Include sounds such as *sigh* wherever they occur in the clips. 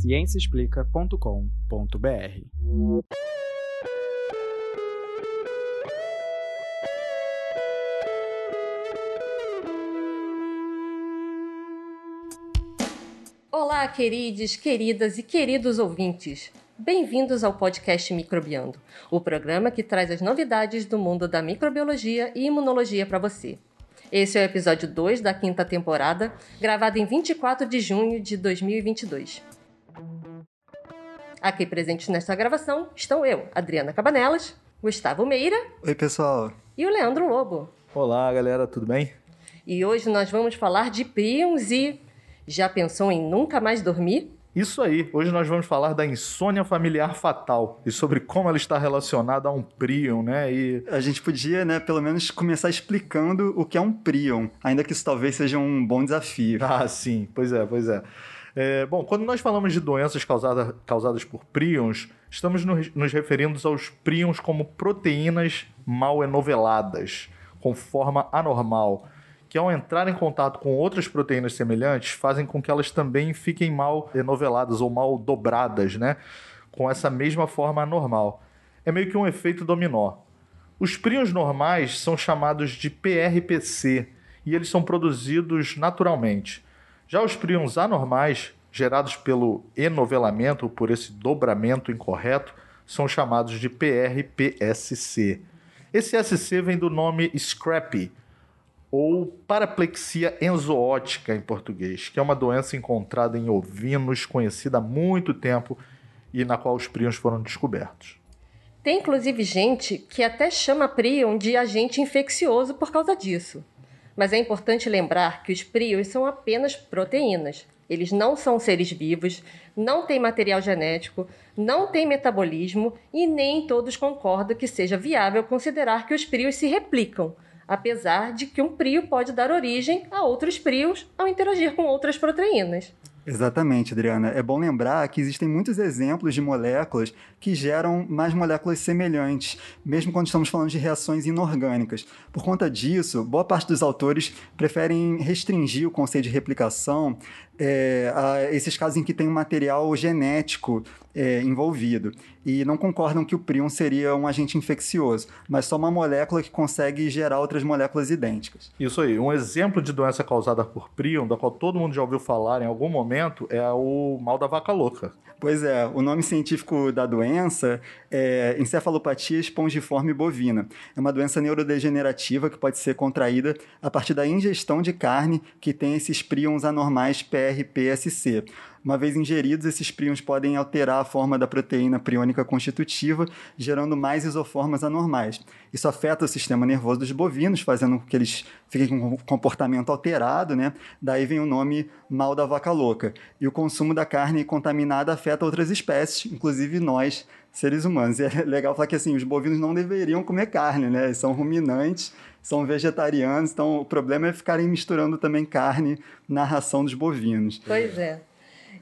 ciênciaexplica.com.br. Olá, queridos, queridas e queridos ouvintes. Bem-vindos ao podcast Microbiando, o programa que traz as novidades do mundo da microbiologia e imunologia para você. Esse é o episódio 2 da quinta temporada, gravado em 24 de junho de 2022. Aqui presentes nesta gravação estão eu, Adriana Cabanelas, Gustavo Meira. Oi, pessoal. E o Leandro Lobo. Olá, galera, tudo bem? E hoje nós vamos falar de prions e. Já pensou em nunca mais dormir? Isso aí, hoje nós vamos falar da insônia familiar fatal e sobre como ela está relacionada a um prion, né? E a gente podia, né, pelo menos começar explicando o que é um prion, ainda que isso talvez seja um bom desafio. Ah, sim, pois é, pois é. É bom, quando nós falamos de doenças causada, causadas por prions, estamos nos, nos referindo aos prions como proteínas mal enoveladas, com forma anormal que ao entrar em contato com outras proteínas semelhantes, fazem com que elas também fiquem mal enoveladas ou mal dobradas, né? Com essa mesma forma anormal. É meio que um efeito dominó. Os prions normais são chamados de PRPC e eles são produzidos naturalmente. Já os prions anormais, gerados pelo enovelamento, por esse dobramento incorreto, são chamados de PRPSC. Esse SC vem do nome scrappy, ou paraplexia enzoótica em português, que é uma doença encontrada em ovinos, conhecida há muito tempo e na qual os prions foram descobertos. Tem inclusive gente que até chama prion de agente infeccioso por causa disso. Mas é importante lembrar que os prions são apenas proteínas. Eles não são seres vivos, não têm material genético, não têm metabolismo e nem todos concordam que seja viável considerar que os prions se replicam apesar de que um prio pode dar origem a outros prios ao interagir com outras proteínas. Exatamente, Adriana. É bom lembrar que existem muitos exemplos de moléculas que geram mais moléculas semelhantes, mesmo quando estamos falando de reações inorgânicas. Por conta disso, boa parte dos autores preferem restringir o conceito de replicação é, a esses casos em que tem um material genético é, envolvido e não concordam que o prion seria um agente infeccioso, mas só uma molécula que consegue gerar outras moléculas idênticas. Isso aí. Um exemplo de doença causada por prion, da qual todo mundo já ouviu falar em algum momento, é o mal da vaca louca. Pois é, o nome científico da doença é encefalopatia espongiforme bovina. É uma doença neurodegenerativa que pode ser contraída a partir da ingestão de carne que tem esses prions anormais PRPSC. Uma vez ingeridos, esses prions podem alterar a forma da proteína priônica constitutiva, gerando mais isoformas anormais. Isso afeta o sistema nervoso dos bovinos, fazendo com que eles fiquem com um comportamento alterado, né? Daí vem o nome mal da vaca louca. E o consumo da carne contaminada afeta outras espécies, inclusive nós, seres humanos. E é *laughs* legal falar que assim, os bovinos não deveriam comer carne, né? Eles são ruminantes, são vegetarianos, então o problema é ficarem misturando também carne na ração dos bovinos. Pois é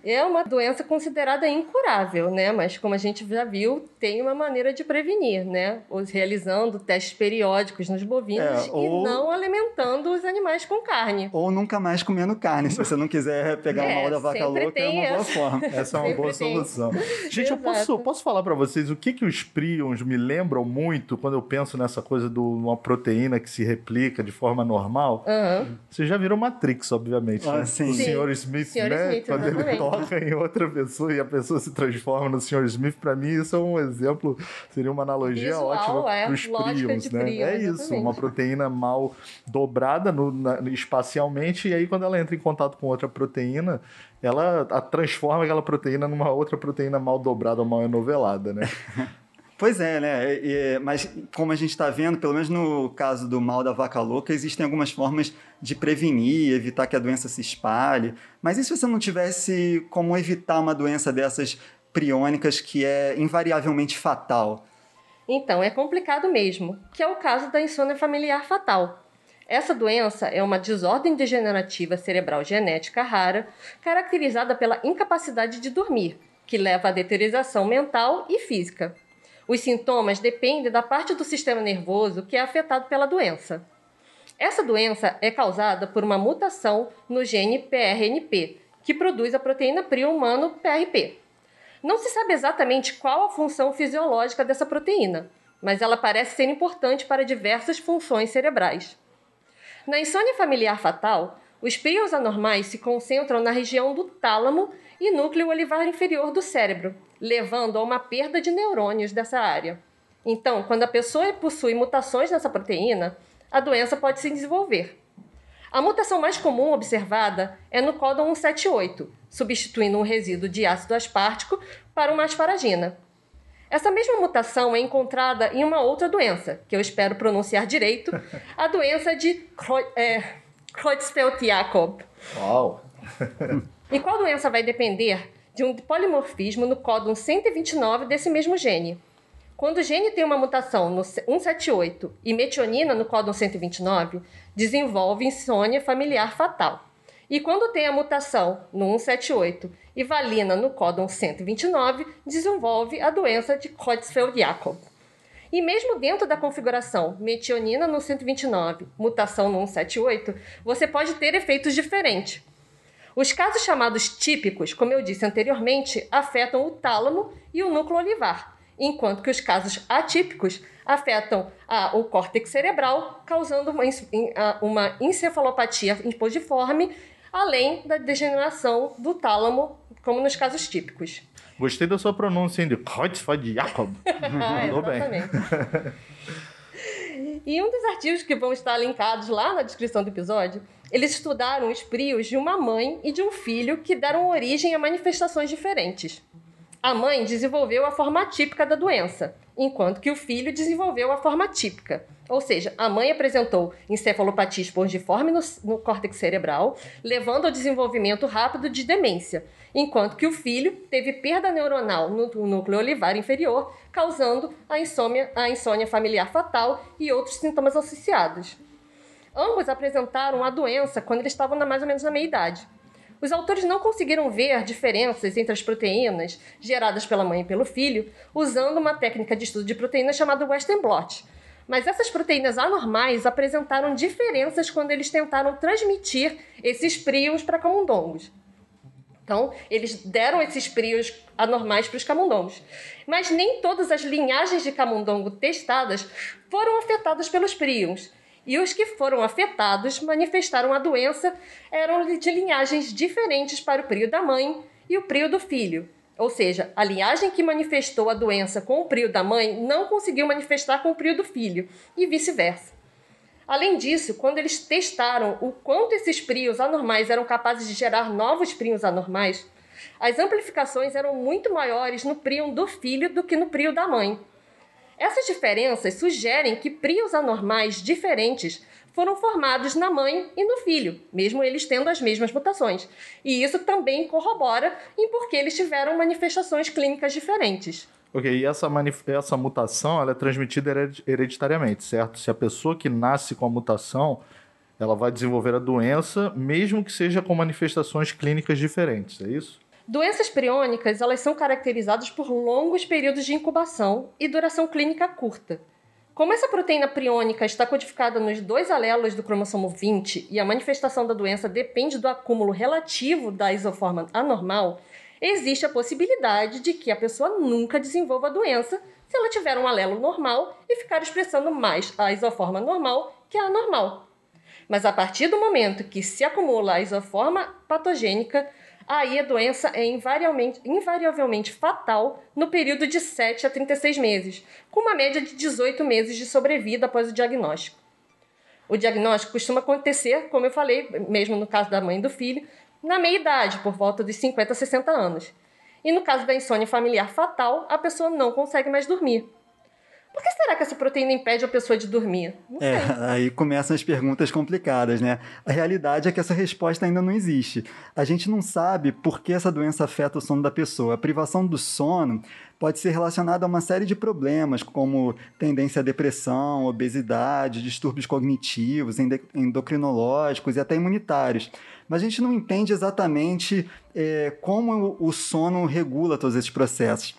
é uma doença considerada incurável, né? Mas como a gente já viu, tem uma maneira de prevenir, né? Os realizando testes periódicos nos bovinos é, ou... e não alimentando os animais com carne. Ou nunca mais comendo carne, se você não quiser pegar é, o mal da vaca louca, é uma essa. boa forma. *laughs* Essa é uma boa tem. solução. Gente, eu posso, posso falar para vocês o que que os prions me lembram muito quando eu penso nessa coisa de uma proteína que se replica de forma normal? Uhum. Você já virou Matrix, obviamente. Ah, né? sim. O Sr. Smith, Senhor né? Smith, quando ele toca em *laughs* outra pessoa e a pessoa se transforma no Sr. Smith, para mim isso é um exemplo, seria uma analogia Visual, ótima é, para os prions, né? É isso, exatamente. uma proteína mal dobrada no, na, espacialmente e aí quando ela entra em contato com outra proteína, ela a, transforma aquela proteína numa outra proteína mal dobrada ou mal enovelada, né? *laughs* Pois é, né? E- mas como a gente está vendo, pelo menos no caso do mal da vaca louca, existem algumas formas de prevenir, evitar que a doença se espalhe. Mas e se você não tivesse como evitar uma doença dessas priônicas que é invariavelmente fatal? Então, é complicado mesmo, que é o caso da insônia familiar fatal. Essa doença é uma desordem degenerativa cerebral genética rara, caracterizada pela incapacidade de dormir, que leva à deterioração mental e física. Os sintomas dependem da parte do sistema nervoso que é afetado pela doença. Essa doença é causada por uma mutação no gene PRNP, que produz a proteína PRIO humano PRP. Não se sabe exatamente qual a função fisiológica dessa proteína, mas ela parece ser importante para diversas funções cerebrais. Na insônia familiar fatal, os prions anormais se concentram na região do tálamo e núcleo olivar inferior do cérebro, levando a uma perda de neurônios dessa área. Então, quando a pessoa possui mutações nessa proteína, a doença pode se desenvolver. A mutação mais comum observada é no códon 178, substituindo um resíduo de ácido aspartico para uma asparagina. Essa mesma mutação é encontrada em uma outra doença, que eu espero pronunciar direito, a doença de é, Creutzfeldt-Jakob. Uau! *laughs* e qual doença vai depender de um polimorfismo no códon 129 desse mesmo gene? Quando o gene tem uma mutação no 178 e metionina no códon 129, desenvolve insônia familiar fatal. E quando tem a mutação no 178 e valina no códon 129, desenvolve a doença de Creutzfeldt-Jakob. E mesmo dentro da configuração metionina no 129, mutação no 178, você pode ter efeitos diferentes. Os casos chamados típicos, como eu disse anteriormente, afetam o tálamo e o núcleo olivar, enquanto que os casos atípicos afetam o córtex cerebral, causando uma, uma encefalopatia imposiforme, além da degeneração do tálamo, como nos casos típicos. Gostei da sua pronúncia, hein, de Kreutzfeldt Jakob. *laughs* Mandou bem. *laughs* E um dos artigos que vão estar linkados lá na descrição do episódio, eles estudaram os prios de uma mãe e de um filho que deram origem a manifestações diferentes. A mãe desenvolveu a forma típica da doença, enquanto que o filho desenvolveu a forma típica. Ou seja, a mãe apresentou encefalopatia espongiforme no, no córtex cerebral, levando ao desenvolvimento rápido de demência, enquanto que o filho teve perda neuronal no, núcleo olivar inferior, causando a insônia, a insônia familiar fatal e outros sintomas associados. Ambos apresentaram a doença quando eles estavam na, mais ou menos na meia idade. Os autores não conseguiram ver diferenças entre as proteínas geradas pela mãe e pelo filho usando uma técnica de estudo de proteínas chamada Western blot. Mas essas proteínas anormais apresentaram diferenças quando eles tentaram transmitir esses prios para camundongos. Então, eles deram esses prios anormais para os camundongos. Mas nem todas as linhagens de camundongo testadas foram afetadas pelos prions. E os que foram afetados manifestaram a doença eram de linhagens diferentes para o prio da mãe e o prio do filho. Ou seja, a linhagem que manifestou a doença com o prio da mãe não conseguiu manifestar com o prio do filho, e vice-versa. Além disso, quando eles testaram o quanto esses prios anormais eram capazes de gerar novos prios anormais, as amplificações eram muito maiores no prion do filho do que no prio da mãe. Essas diferenças sugerem que prios anormais diferentes foram formados na mãe e no filho, mesmo eles tendo as mesmas mutações. E isso também corrobora em porque eles tiveram manifestações clínicas diferentes. Ok, e essa, essa mutação ela é transmitida hereditariamente, certo? Se a pessoa que nasce com a mutação, ela vai desenvolver a doença, mesmo que seja com manifestações clínicas diferentes, é isso? Doenças priônicas elas são caracterizadas por longos períodos de incubação e duração clínica curta. Como essa proteína priônica está codificada nos dois alelos do cromossomo 20 e a manifestação da doença depende do acúmulo relativo da isoforma anormal, existe a possibilidade de que a pessoa nunca desenvolva a doença se ela tiver um alelo normal e ficar expressando mais a isoforma normal que a anormal. Mas a partir do momento que se acumula a isoforma patogênica, aí a doença é invariavelmente, invariavelmente fatal no período de 7 a 36 meses, com uma média de 18 meses de sobrevida após o diagnóstico. O diagnóstico costuma acontecer, como eu falei, mesmo no caso da mãe e do filho, na meia-idade, por volta de 50 a 60 anos. E no caso da insônia familiar fatal, a pessoa não consegue mais dormir. Por que será que essa proteína impede a pessoa de dormir? É, aí começam as perguntas complicadas, né? A realidade é que essa resposta ainda não existe. A gente não sabe por que essa doença afeta o sono da pessoa. A privação do sono pode ser relacionada a uma série de problemas, como tendência à depressão, obesidade, distúrbios cognitivos, endocrinológicos e até imunitários. Mas a gente não entende exatamente é, como o sono regula todos esses processos.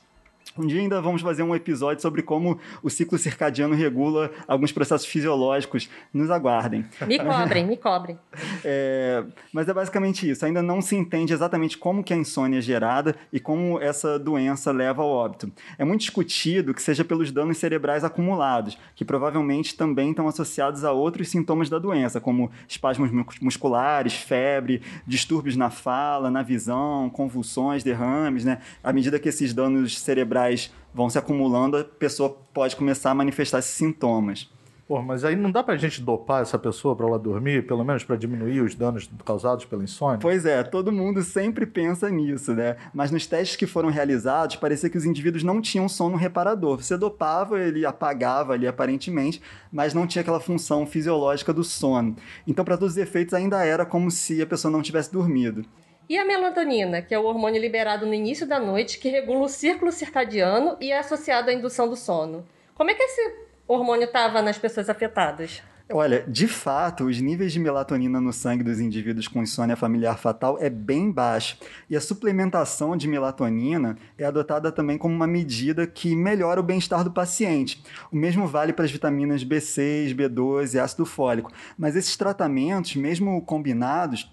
Um dia ainda vamos fazer um episódio sobre como o ciclo circadiano regula alguns processos fisiológicos. Nos aguardem. Me cobrem, me cobrem. *laughs* É, mas é basicamente isso. Ainda não se entende exatamente como que a insônia é gerada e como essa doença leva ao óbito. É muito discutido que seja pelos danos cerebrais acumulados, que provavelmente também estão associados a outros sintomas da doença, como espasmos musculares, febre, distúrbios na fala, na visão, convulsões, derrames, né? À medida que esses danos cerebrais vão se acumulando, a pessoa pode começar a manifestar esses sintomas. Pô, mas aí não dá pra gente dopar essa pessoa para ela dormir, pelo menos para diminuir os danos causados pela insônia? Pois é, todo mundo sempre pensa nisso, né? Mas nos testes que foram realizados, parecia que os indivíduos não tinham sono reparador. Você dopava, ele apagava ali aparentemente, mas não tinha aquela função fisiológica do sono. Então, para todos os efeitos, ainda era como se a pessoa não tivesse dormido. E a melatonina, que é o hormônio liberado no início da noite, que regula o círculo circadiano e é associado à indução do sono. Como é que esse hormônio estava nas pessoas afetadas? Olha, de fato, os níveis de melatonina no sangue dos indivíduos com insônia familiar fatal é bem baixo. E a suplementação de melatonina é adotada também como uma medida que melhora o bem-estar do paciente. O mesmo vale para as vitaminas B6, B12 e ácido fólico. Mas esses tratamentos, mesmo combinados,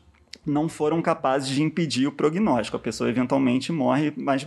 não foram capazes de impedir o prognóstico. A pessoa eventualmente morre, mas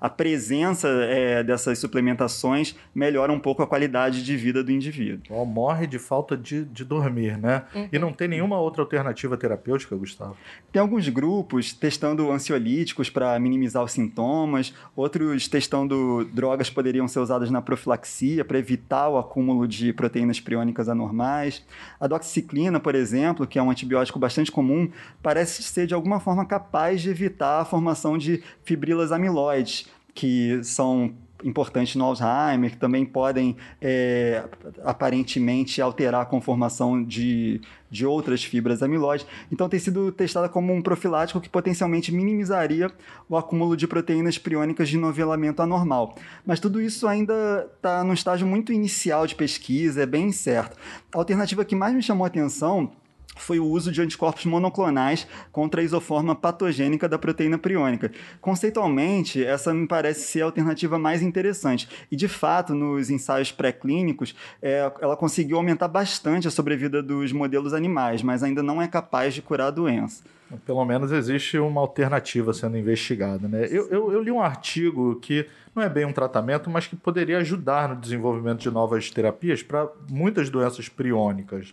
a presença é, dessas suplementações melhora um pouco a qualidade de vida do indivíduo. Oh, morre de falta de, de dormir, né? Uhum. E não tem nenhuma outra alternativa terapêutica, Gustavo? Tem alguns grupos testando ansiolíticos para minimizar os sintomas, outros testando drogas poderiam ser usadas na profilaxia para evitar o acúmulo de proteínas priônicas anormais. A doxiciclina, por exemplo, que é um antibiótico bastante comum, parece ser de alguma forma capaz de evitar a formação de fibrilas amiloides, que são importantes no Alzheimer, que também podem é, aparentemente alterar a conformação de, de outras fibras amiloides. Então tem sido testada como um profilático que potencialmente minimizaria o acúmulo de proteínas priônicas de novelamento anormal. Mas tudo isso ainda está num estágio muito inicial de pesquisa, é bem incerto. A alternativa que mais me chamou a atenção foi o uso de anticorpos monoclonais contra a isoforma patogênica da proteína priônica. Conceitualmente, essa me parece ser a alternativa mais interessante. E, de fato, nos ensaios pré-clínicos, é, ela conseguiu aumentar bastante a sobrevida dos modelos animais, mas ainda não é capaz de curar a doença. Pelo menos existe uma alternativa sendo investigada. Né? Eu, eu, eu li um artigo que não é bem um tratamento, mas que poderia ajudar no desenvolvimento de novas terapias para muitas doenças priônicas.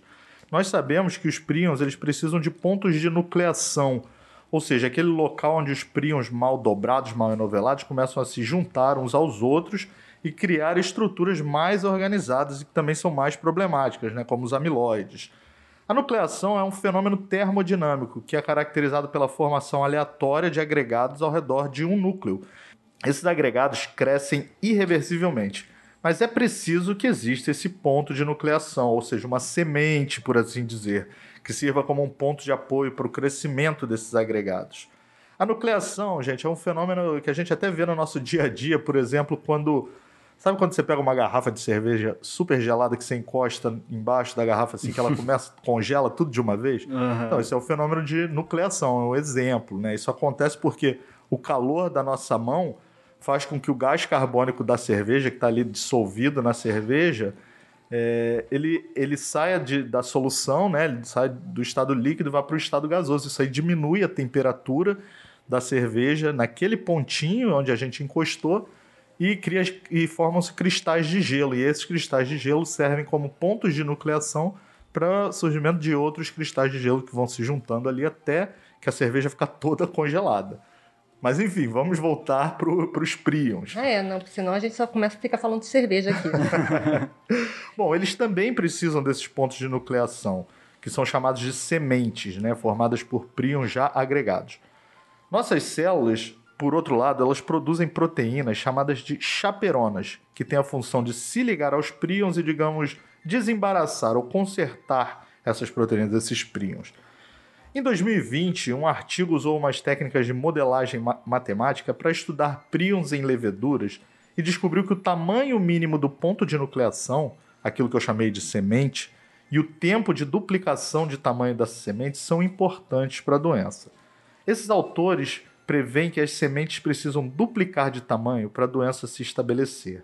Nós sabemos que os príons eles precisam de pontos de nucleação, ou seja, aquele local onde os príons mal dobrados, mal enovelados começam a se juntar uns aos outros e criar estruturas mais organizadas e que também são mais problemáticas, né, como os amiloides. A nucleação é um fenômeno termodinâmico que é caracterizado pela formação aleatória de agregados ao redor de um núcleo. Esses agregados crescem irreversivelmente mas é preciso que exista esse ponto de nucleação, ou seja, uma semente, por assim dizer, que sirva como um ponto de apoio para o crescimento desses agregados. A nucleação, gente, é um fenômeno que a gente até vê no nosso dia a dia, por exemplo, quando. Sabe quando você pega uma garrafa de cerveja super gelada que você encosta embaixo da garrafa assim que ela *laughs* começa, congela tudo de uma vez? Uhum. Então, isso é o um fenômeno de nucleação, é um exemplo, né? Isso acontece porque o calor da nossa mão faz com que o gás carbônico da cerveja, que está ali dissolvido na cerveja, é, ele, ele saia de, da solução, né? ele sai do estado líquido e vai para o estado gasoso. Isso aí diminui a temperatura da cerveja naquele pontinho onde a gente encostou e, cria, e formam-se cristais de gelo. E esses cristais de gelo servem como pontos de nucleação para surgimento de outros cristais de gelo que vão se juntando ali até que a cerveja fica toda congelada. Mas enfim, vamos voltar para os prions. Ah, é, não, porque senão a gente só começa a ficar falando de cerveja aqui. *laughs* Bom, eles também precisam desses pontos de nucleação, que são chamados de sementes, né, formadas por prions já agregados. Nossas células, por outro lado, elas produzem proteínas chamadas de chaperonas, que têm a função de se ligar aos prions e, digamos, desembaraçar ou consertar essas proteínas, esses prions. Em 2020, um artigo usou umas técnicas de modelagem ma matemática para estudar prions em leveduras e descobriu que o tamanho mínimo do ponto de nucleação, aquilo que eu chamei de semente, e o tempo de duplicação de tamanho dessa semente são importantes para a doença. Esses autores prevêem que as sementes precisam duplicar de tamanho para a doença se estabelecer.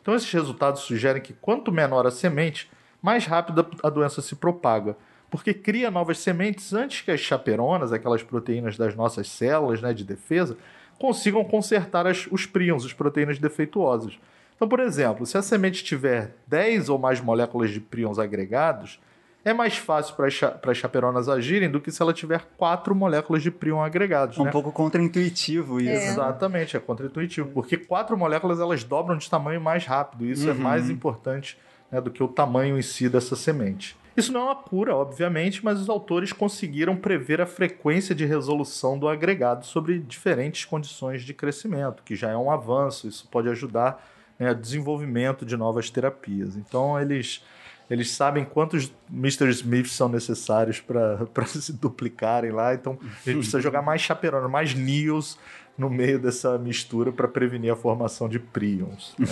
Então, esses resultados sugerem que quanto menor a semente, mais rápido a doença se propaga, porque cria novas sementes antes que as chaperonas, aquelas proteínas das nossas células né, de defesa, consigam consertar as, os prions, as proteínas defeituosas. Então, por exemplo, se a semente tiver 10 ou mais moléculas de prions agregados, é mais fácil para as chaperonas agirem do que se ela tiver quatro moléculas de prion agregados. É um né? pouco contraintuitivo isso. É. Exatamente, é contraintuitivo, porque quatro moléculas elas dobram de tamanho mais rápido. e Isso é Uhum. mais importante né, do que o tamanho em si dessa semente. Isso não é uma cura, obviamente, mas os autores conseguiram prever a frequência de resolução do agregado sobre diferentes condições de crescimento, que já é um avanço. Isso pode ajudar né, desenvolvimento de novas terapias. Então, eles, eles sabem quantos Mr. Smiths são necessários para *laughs* se duplicarem lá. Então, a *laughs* gente precisa jogar mais chaperona, mais Neos no meio dessa mistura para prevenir a formação de prions. né?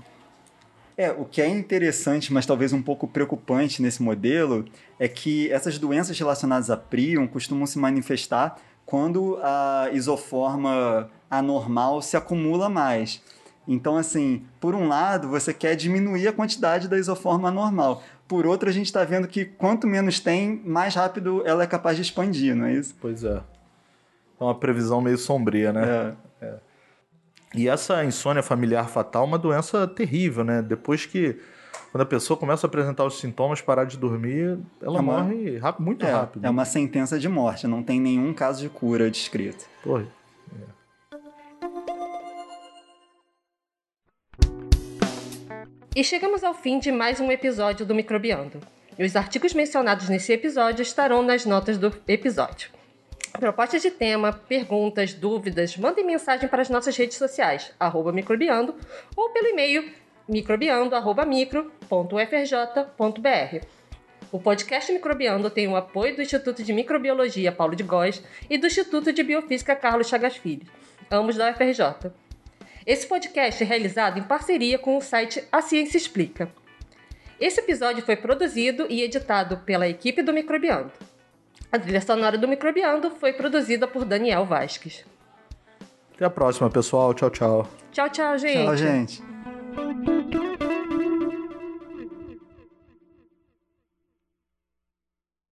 *laughs* É, o que é interessante, mas talvez um pouco preocupante nesse modelo, é que essas doenças relacionadas a prion costumam se manifestar quando a isoforma anormal se acumula mais. Então, assim, por um lado, você quer diminuir a quantidade da isoforma anormal. Por outro, a gente está vendo que quanto menos tem, mais rápido ela é capaz de expandir, não é isso? Pois é. É uma previsão meio sombria, né? É. E essa insônia familiar fatal é uma doença terrível, né? Depois que, quando a pessoa começa a apresentar os sintomas, parar de dormir, ela É uma- morre rápido, muito É, rápido. é uma sentença de morte, não tem nenhum caso de cura descrito. Porra. E chegamos ao fim de mais um episódio do Microbiando. E os artigos mencionados nesse episódio estarão nas notas do episódio. Propostas de tema, perguntas, dúvidas, mandem mensagem para as nossas redes sociais, arroba microbiando, ou pelo e-mail microbiando.micro.ufrj.br. O podcast Microbiando tem o apoio do Instituto de Microbiologia Paulo de Góes e do Instituto de Biofísica Carlos Chagas Filho, ambos da UFRJ. Esse podcast é realizado em parceria com o site A Ciência Explica. Esse episódio foi produzido e editado pela equipe do Microbiando. A trilha sonora do Microbiando foi produzida por Daniel Vasquez. Até a próxima, pessoal. Tchau, tchau. Tchau, tchau, gente. Tchau, gente.